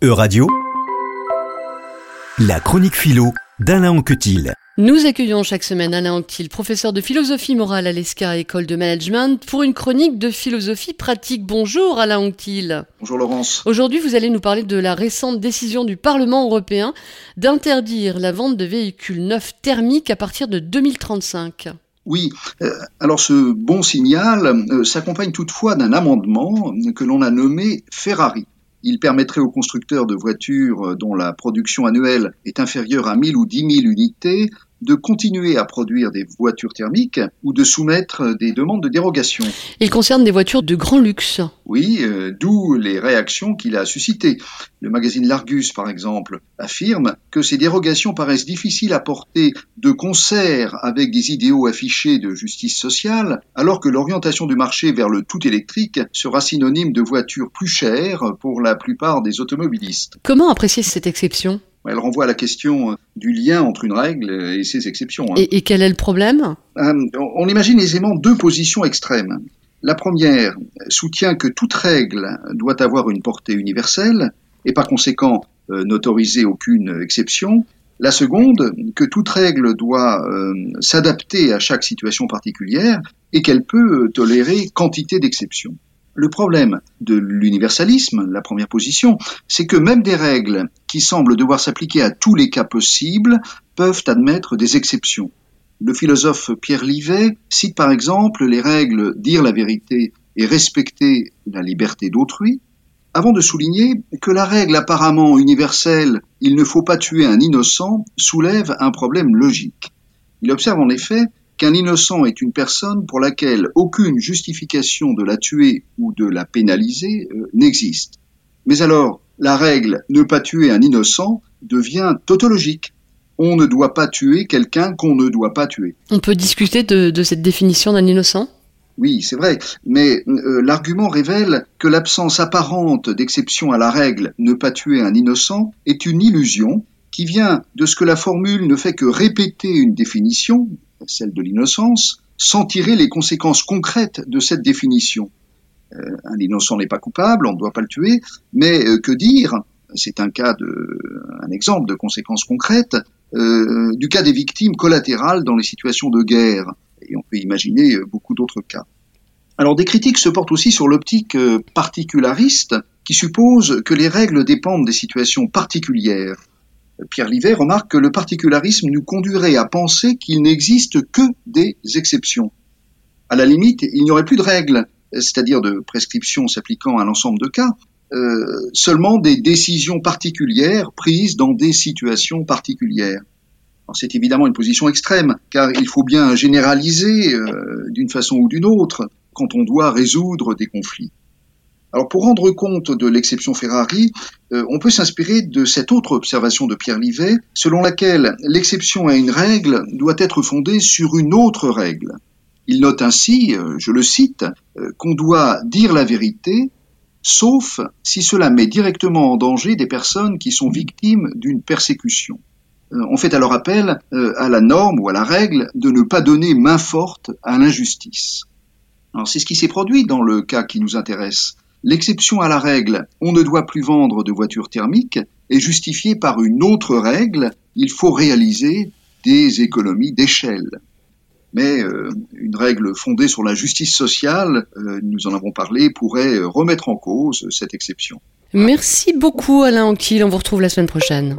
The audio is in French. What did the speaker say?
E-Radio, la chronique philo d'Alain Anquetil. Nous accueillons chaque semaine Alain Anctil, professeur de philosophie morale à l'ESCA École de Management, pour une chronique de philosophie pratique. Bonjour Alain Anctil. Bonjour Laurence. Aujourd'hui, vous allez nous parler de la récente décision du Parlement européen d'interdire la vente de véhicules neufs thermiques à partir de 2035. Oui, euh, alors ce bon signal euh, s'accompagne toutefois d'un amendement que l'on a nommé Ferrari. Il permettrait aux constructeurs de voitures dont la production annuelle est inférieure à 1000 ou 10 000 unités de continuer à produire des voitures thermiques ou de soumettre des demandes de dérogation. Il concerne des voitures de grand luxe. Oui, euh, d'où les réactions qu'il a suscitées. Le magazine L'Argus, par exemple, affirme que ces dérogations paraissent difficiles à porter de concert avec des idéaux affichés de justice sociale, alors que l'orientation du marché vers le tout électrique sera synonyme de voitures plus chères pour la plupart des automobilistes. Comment apprécier cette exception? Elle renvoie à la question euh, du lien entre une règle et ses exceptions. Hein. Et, quel est le problème? Euh, On imagine aisément deux positions extrêmes. La première soutient que toute règle doit avoir une portée universelle et par conséquent euh, n'autoriser aucune exception. La seconde, que toute règle doit s'adapter à chaque situation particulière et qu'elle peut tolérer quantité d'exceptions. Le problème de l'universalisme, la première position, c'est que même des règles qui semblent devoir s'appliquer à tous les cas possibles peuvent admettre des exceptions. Le philosophe Pierre Livet cite par exemple les règles dire la vérité et respecter la liberté d'autrui, avant de souligner que la règle apparemment universelle il ne faut pas tuer un innocent soulève un problème logique. Il observe en effet qu'un innocent est une personne pour laquelle aucune justification de la tuer ou de la pénaliser euh, n'existe. Mais alors, la règle ne pas tuer un innocent devient tautologique. On ne doit pas tuer quelqu'un qu'on ne doit pas tuer. On peut discuter de, cette définition d'un innocent? Oui, c'est vrai, mais euh, l'argument révèle que l'absence apparente d'exception à la règle ne pas tuer un innocent est une illusion qui vient de ce que la formule ne fait que répéter une définition, celle de l'innocence, sans tirer les conséquences concrètes de cette définition. Euh, un innocent n'est pas coupable, on ne doit pas le tuer, mais euh, que dire C'est un cas de, exemple de conséquences concrètes euh, du cas des victimes collatérales dans les situations de guerre, et on peut imaginer beaucoup d'autres cas. Alors des critiques se portent aussi sur l'optique particulariste qui suppose que les règles dépendent des situations particulières Pierre Livet remarque que le particularisme nous conduirait à penser qu'il n'existe que des exceptions. À la limite, il n'y aurait plus de règles, c'est-à-dire de prescriptions s'appliquant à l'ensemble de cas, euh, seulement des décisions particulières prises dans des situations particulières. C'est évidemment une position extrême, car il faut bien généraliser euh, d'une façon ou d'une autre quand on doit résoudre des conflits. Alors pour rendre compte de l'exception Ferrari, euh, on peut s'inspirer de cette autre observation de Pierre Livet, selon laquelle l'exception à une règle doit être fondée sur une autre règle. Il note ainsi, euh, je le cite, euh, qu'on doit dire la vérité, sauf si cela met directement en danger des personnes qui sont victimes d'une persécution. On fait alors appel à la norme ou à la règle de ne pas donner main forte à l'injustice. Alors c'est ce qui s'est produit dans le cas qui nous intéresse. L'exception à la règle on ne doit plus vendre de voitures thermiques est justifiée par une autre règle il faut réaliser des économies d'échelle. Mais euh, une règle fondée sur la justice sociale, euh, nous en avons parlé, pourrait remettre en cause cette exception. Merci beaucoup Alain Anquil, on vous retrouve la semaine prochaine.